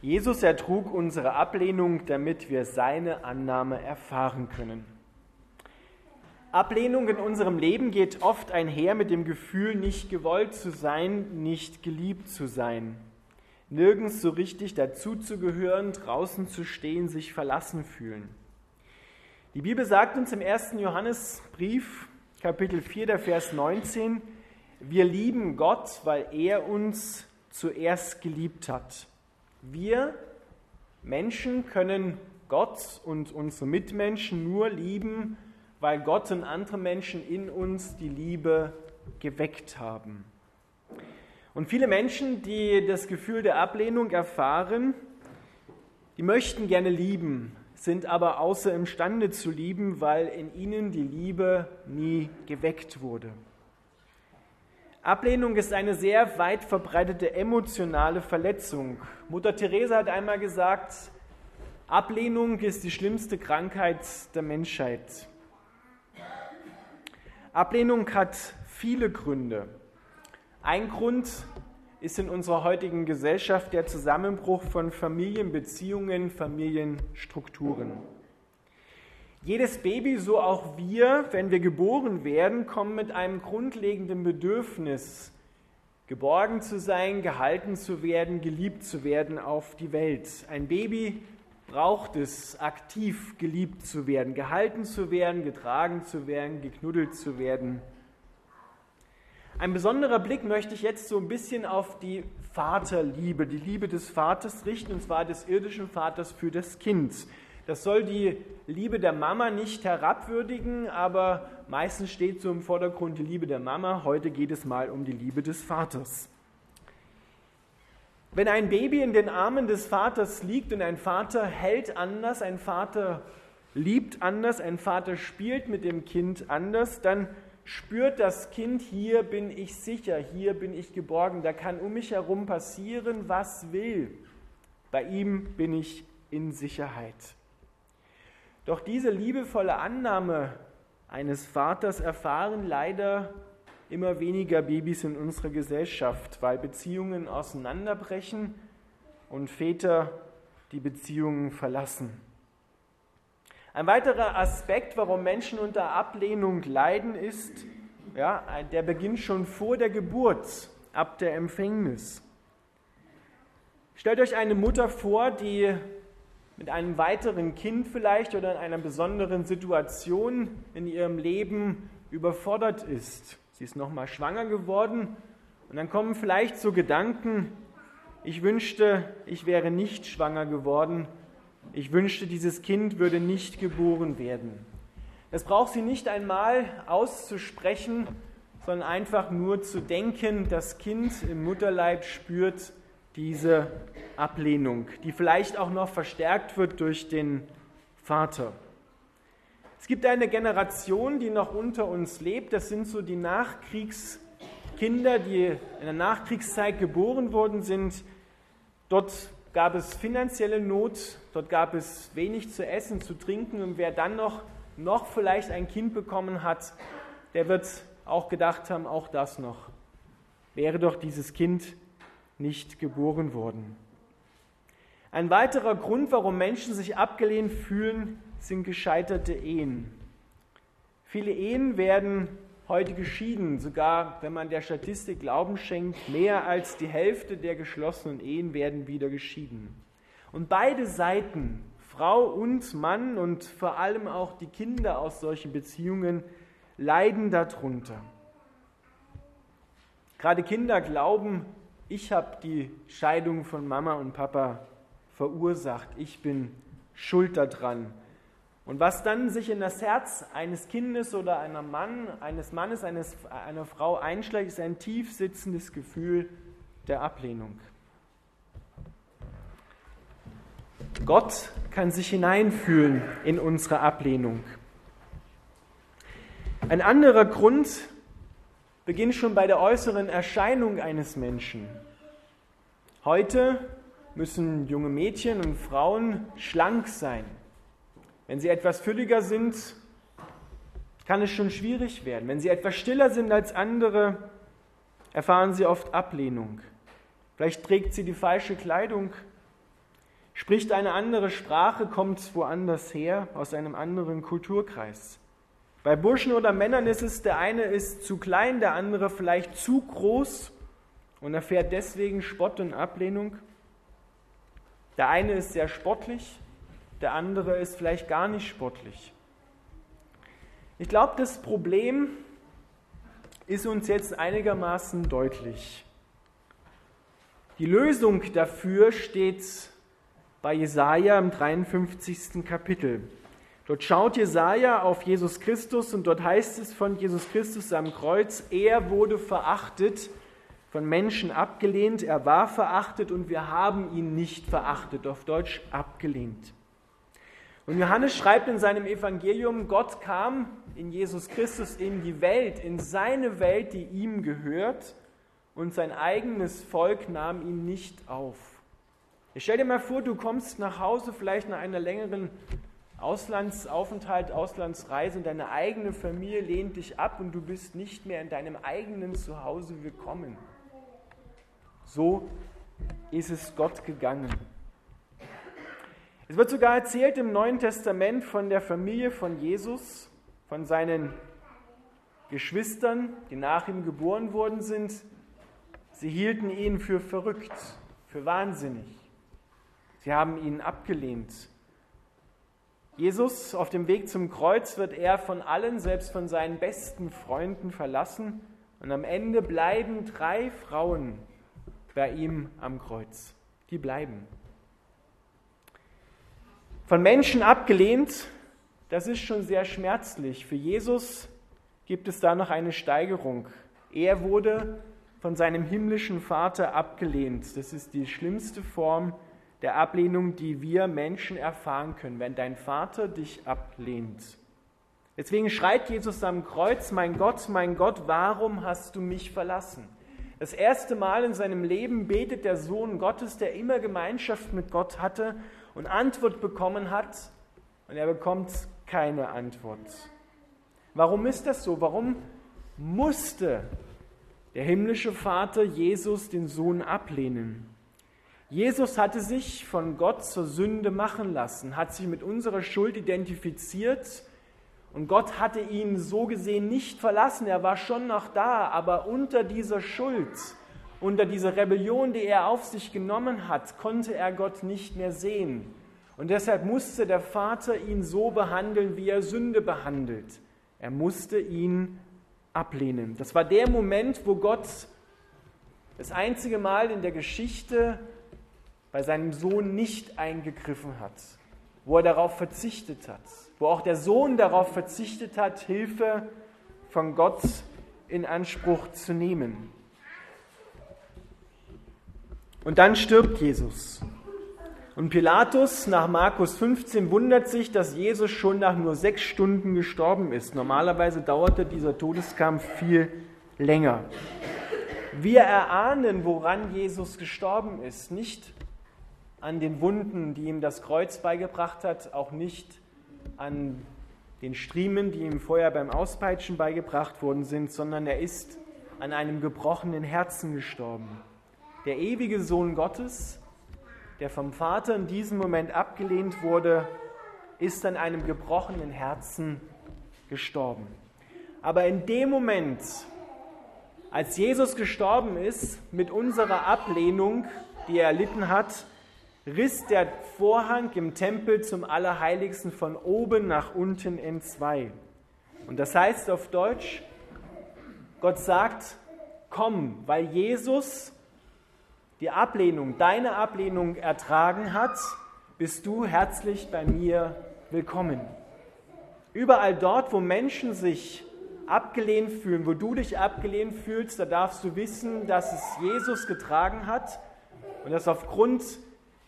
Jesus ertrug unsere Ablehnung, damit wir seine Annahme erfahren können. Ablehnung in unserem Leben geht oft einher mit dem Gefühl, nicht gewollt zu sein, nicht geliebt zu sein. Nirgends so richtig dazuzugehören, draußen zu stehen, sich verlassen fühlen. Die Bibel sagt uns im ersten Johannesbrief, Kapitel 4, der Vers 19, wir lieben Gott, weil er uns zuerst geliebt hat. Wir Menschen können Gott und unsere Mitmenschen nur lieben, weil Gott und andere Menschen in uns die Liebe geweckt haben. Und viele Menschen, die das Gefühl der Ablehnung erfahren, die möchten gerne lieben, sind aber außer imstande zu lieben, weil in ihnen die Liebe nie geweckt wurde. Ablehnung ist eine sehr weit verbreitete emotionale Verletzung. Mutter Teresa hat einmal gesagt, Ablehnung ist die schlimmste Krankheit der Menschheit. Ablehnung hat viele Gründe. Ein Grund ist in unserer heutigen Gesellschaft der Zusammenbruch von Familienbeziehungen, Familienstrukturen. Jedes Baby, so auch wir, wenn wir geboren werden, kommen mit einem grundlegenden Bedürfnis, geborgen zu sein, gehalten zu werden, geliebt zu werden auf die Welt. Ein Baby braucht es, aktiv geliebt zu werden, gehalten zu werden, getragen zu werden, geknuddelt zu werden. Ein besonderer Blick möchte ich jetzt so ein bisschen auf die Vaterliebe, die Liebe des Vaters richten, und zwar des irdischen Vaters für das Kind. Das soll die Liebe der Mama nicht herabwürdigen, aber meistens steht so im Vordergrund die Liebe der Mama. Heute geht es mal um die Liebe des Vaters. Wenn ein Baby in den Armen des Vaters liegt und ein Vater hält anders, ein Vater liebt anders, ein Vater spielt mit dem Kind anders, dann spürt das Kind, hier bin ich sicher, hier bin ich geborgen, da kann um mich herum passieren, was will. Bei ihm bin ich in Sicherheit. Doch diese liebevolle Annahme eines Vaters erfahren leider immer weniger Babys in unserer Gesellschaft, weil Beziehungen auseinanderbrechen und Väter die Beziehungen verlassen. Ein weiterer Aspekt, warum Menschen unter Ablehnung leiden, ist, ja, der beginnt schon vor der Geburt, ab der Empfängnis. Stellt euch eine Mutter vor, die mit einem weiteren Kind vielleicht oder in einer besonderen Situation in ihrem Leben überfordert ist. Sie ist nochmal schwanger geworden und dann kommen vielleicht so Gedanken, ich wünschte, ich wäre nicht schwanger geworden, ich wünschte, dieses Kind würde nicht geboren werden. Das braucht sie nicht einmal auszusprechen, sondern einfach nur zu denken, das Kind im Mutterleib spürt, diese Ablehnung, die vielleicht auch noch verstärkt wird durch den Vater. Es gibt eine Generation, die noch unter uns lebt. Das sind so die Nachkriegskinder, die in der Nachkriegszeit geboren worden sind. Dort gab es finanzielle Not, dort gab es wenig zu essen, zu trinken. Und wer dann noch, noch vielleicht ein Kind bekommen hat, der wird auch gedacht haben, auch das noch. Wäre doch dieses Kind nicht geboren worden. Ein weiterer Grund, warum Menschen sich abgelehnt fühlen, sind gescheiterte Ehen. Viele Ehen werden heute geschieden, sogar wenn man der Statistik Glauben schenkt, mehr als die Hälfte der geschlossenen Ehen werden wieder geschieden. Und beide Seiten, Frau und Mann und vor allem auch die Kinder aus solchen Beziehungen, leiden darunter. Gerade Kinder glauben, ich habe die Scheidung von Mama und Papa verursacht, ich bin schuld daran. Und was dann sich in das Herz eines Kindes oder einer Mann, eines Mannes, eines, einer Frau einschlägt, ist ein tief sitzendes Gefühl der Ablehnung. Gott kann sich hineinfühlen in unsere Ablehnung. Ein anderer Grund, beginnt schon bei der äußeren Erscheinung eines Menschen. Heute müssen junge Mädchen und Frauen schlank sein. Wenn sie etwas fülliger sind, kann es schon schwierig werden. Wenn sie etwas stiller sind als andere, erfahren sie oft Ablehnung. Vielleicht trägt sie die falsche Kleidung, spricht eine andere Sprache, kommt woanders her, aus einem anderen Kulturkreis. Bei Burschen oder Männern ist es, der eine ist zu klein, der andere vielleicht zu groß und erfährt deswegen Spott und Ablehnung. Der eine ist sehr sportlich, der andere ist vielleicht gar nicht sportlich. Ich glaube, das Problem ist uns jetzt einigermaßen deutlich. Die Lösung dafür steht bei Jesaja im 53. Kapitel. Dort schaut Jesaja auf Jesus Christus und dort heißt es von Jesus Christus am Kreuz: Er wurde verachtet, von Menschen abgelehnt, er war verachtet und wir haben ihn nicht verachtet, auf Deutsch abgelehnt. Und Johannes schreibt in seinem Evangelium, Gott kam in Jesus Christus in die Welt, in seine Welt, die ihm gehört, und sein eigenes Volk nahm ihn nicht auf. Ich stell dir mal vor, du kommst nach Hause, vielleicht nach einer längeren Auslandsaufenthalt, Auslandsreise und deine eigene Familie lehnt dich ab und du bist nicht mehr in deinem eigenen Zuhause willkommen. So ist es Gott gegangen. Es wird sogar erzählt im Neuen Testament von der Familie von Jesus, von seinen Geschwistern, die nach ihm geboren worden sind. Sie hielten ihn für verrückt, für wahnsinnig. Sie haben ihn abgelehnt. Jesus auf dem Weg zum Kreuz wird er von allen, selbst von seinen besten Freunden verlassen. Und am Ende bleiben drei Frauen bei ihm am Kreuz. Die bleiben. Von Menschen abgelehnt, das ist schon sehr schmerzlich. Für Jesus gibt es da noch eine Steigerung. Er wurde von seinem himmlischen Vater abgelehnt. Das ist die schlimmste Form der Ablehnung, die wir Menschen erfahren können, wenn dein Vater dich ablehnt. Deswegen schreit Jesus am Kreuz, mein Gott, mein Gott, warum hast du mich verlassen? Das erste Mal in seinem Leben betet der Sohn Gottes, der immer Gemeinschaft mit Gott hatte, und Antwort bekommen hat und er bekommt keine Antwort. Warum ist das so? Warum musste der himmlische Vater Jesus den Sohn ablehnen? Jesus hatte sich von Gott zur Sünde machen lassen, hat sich mit unserer Schuld identifiziert und Gott hatte ihn so gesehen nicht verlassen. Er war schon noch da, aber unter dieser Schuld, unter dieser Rebellion, die er auf sich genommen hat, konnte er Gott nicht mehr sehen. Und deshalb musste der Vater ihn so behandeln, wie er Sünde behandelt. Er musste ihn ablehnen. Das war der Moment, wo Gott das einzige Mal in der Geschichte bei seinem Sohn nicht eingegriffen hat, wo er darauf verzichtet hat, wo auch der Sohn darauf verzichtet hat, Hilfe von Gott in Anspruch zu nehmen. Und dann stirbt Jesus. Und Pilatus nach Markus 15 wundert sich, dass Jesus schon nach nur sechs Stunden gestorben ist. Normalerweise dauerte dieser Todeskampf viel länger. Wir erahnen, woran Jesus gestorben ist. Nicht an den Wunden, die ihm das Kreuz beigebracht hat, auch nicht an den Striemen, die ihm vorher beim Auspeitschen beigebracht worden sind, sondern er ist an einem gebrochenen Herzen gestorben der ewige Sohn Gottes, der vom Vater in diesem Moment abgelehnt wurde, ist an einem gebrochenen Herzen gestorben. Aber in dem Moment, als Jesus gestorben ist, mit unserer Ablehnung, die er erlitten hat, riss der Vorhang im Tempel zum Allerheiligsten von oben nach unten in zwei. Und das heißt auf Deutsch, Gott sagt, komm, weil Jesus die Ablehnung, deine Ablehnung ertragen hat, bist du herzlich bei mir willkommen. Überall dort, wo Menschen sich abgelehnt fühlen, wo du dich abgelehnt fühlst, da darfst du wissen, dass es Jesus getragen hat und dass aufgrund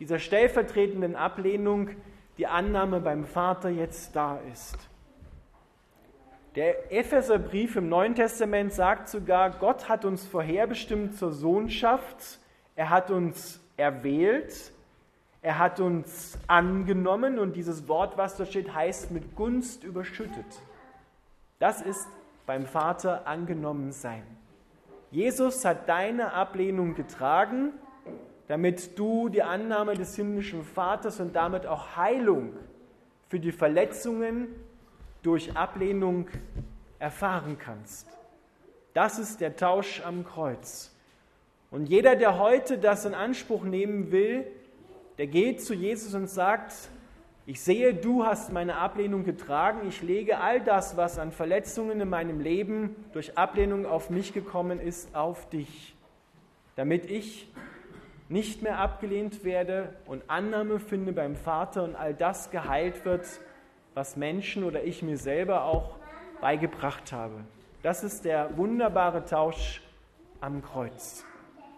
dieser stellvertretenden Ablehnung die Annahme beim Vater jetzt da ist. Der Epheserbrief im Neuen Testament sagt sogar, Gott hat uns vorherbestimmt zur Sohnschaft er hat uns erwählt, er hat uns angenommen und dieses Wort, was da steht, heißt mit Gunst überschüttet. Das ist beim Vater angenommen sein. Jesus hat deine Ablehnung getragen damit du die Annahme des himmlischen Vaters und damit auch Heilung für die Verletzungen durch Ablehnung erfahren kannst. Das ist der Tausch am Kreuz. Und jeder, der heute das in Anspruch nehmen will, der geht zu Jesus und sagt, ich sehe, du hast meine Ablehnung getragen, ich lege all das, was an Verletzungen in meinem Leben durch Ablehnung auf mich gekommen ist, auf dich, damit ich nicht mehr abgelehnt werde und Annahme finde beim Vater und all das geheilt wird, was Menschen oder ich mir selber auch beigebracht habe. Das ist der wunderbare Tausch am Kreuz.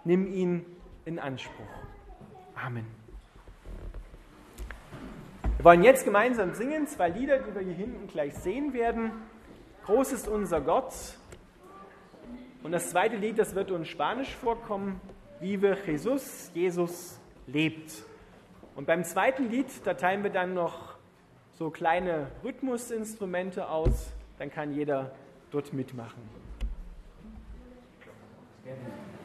Nimm ihn in Anspruch. Amen. Wir wollen jetzt gemeinsam singen, zwei Lieder, die wir hier hinten gleich sehen werden. Groß ist unser Gott. Und das zweite Lied, das wird uns Spanisch vorkommen. Vive Jesus, Jesus lebt. Und beim zweiten Lied, da teilen wir dann noch so kleine Rhythmusinstrumente aus, dann kann jeder dort mitmachen. Gerne.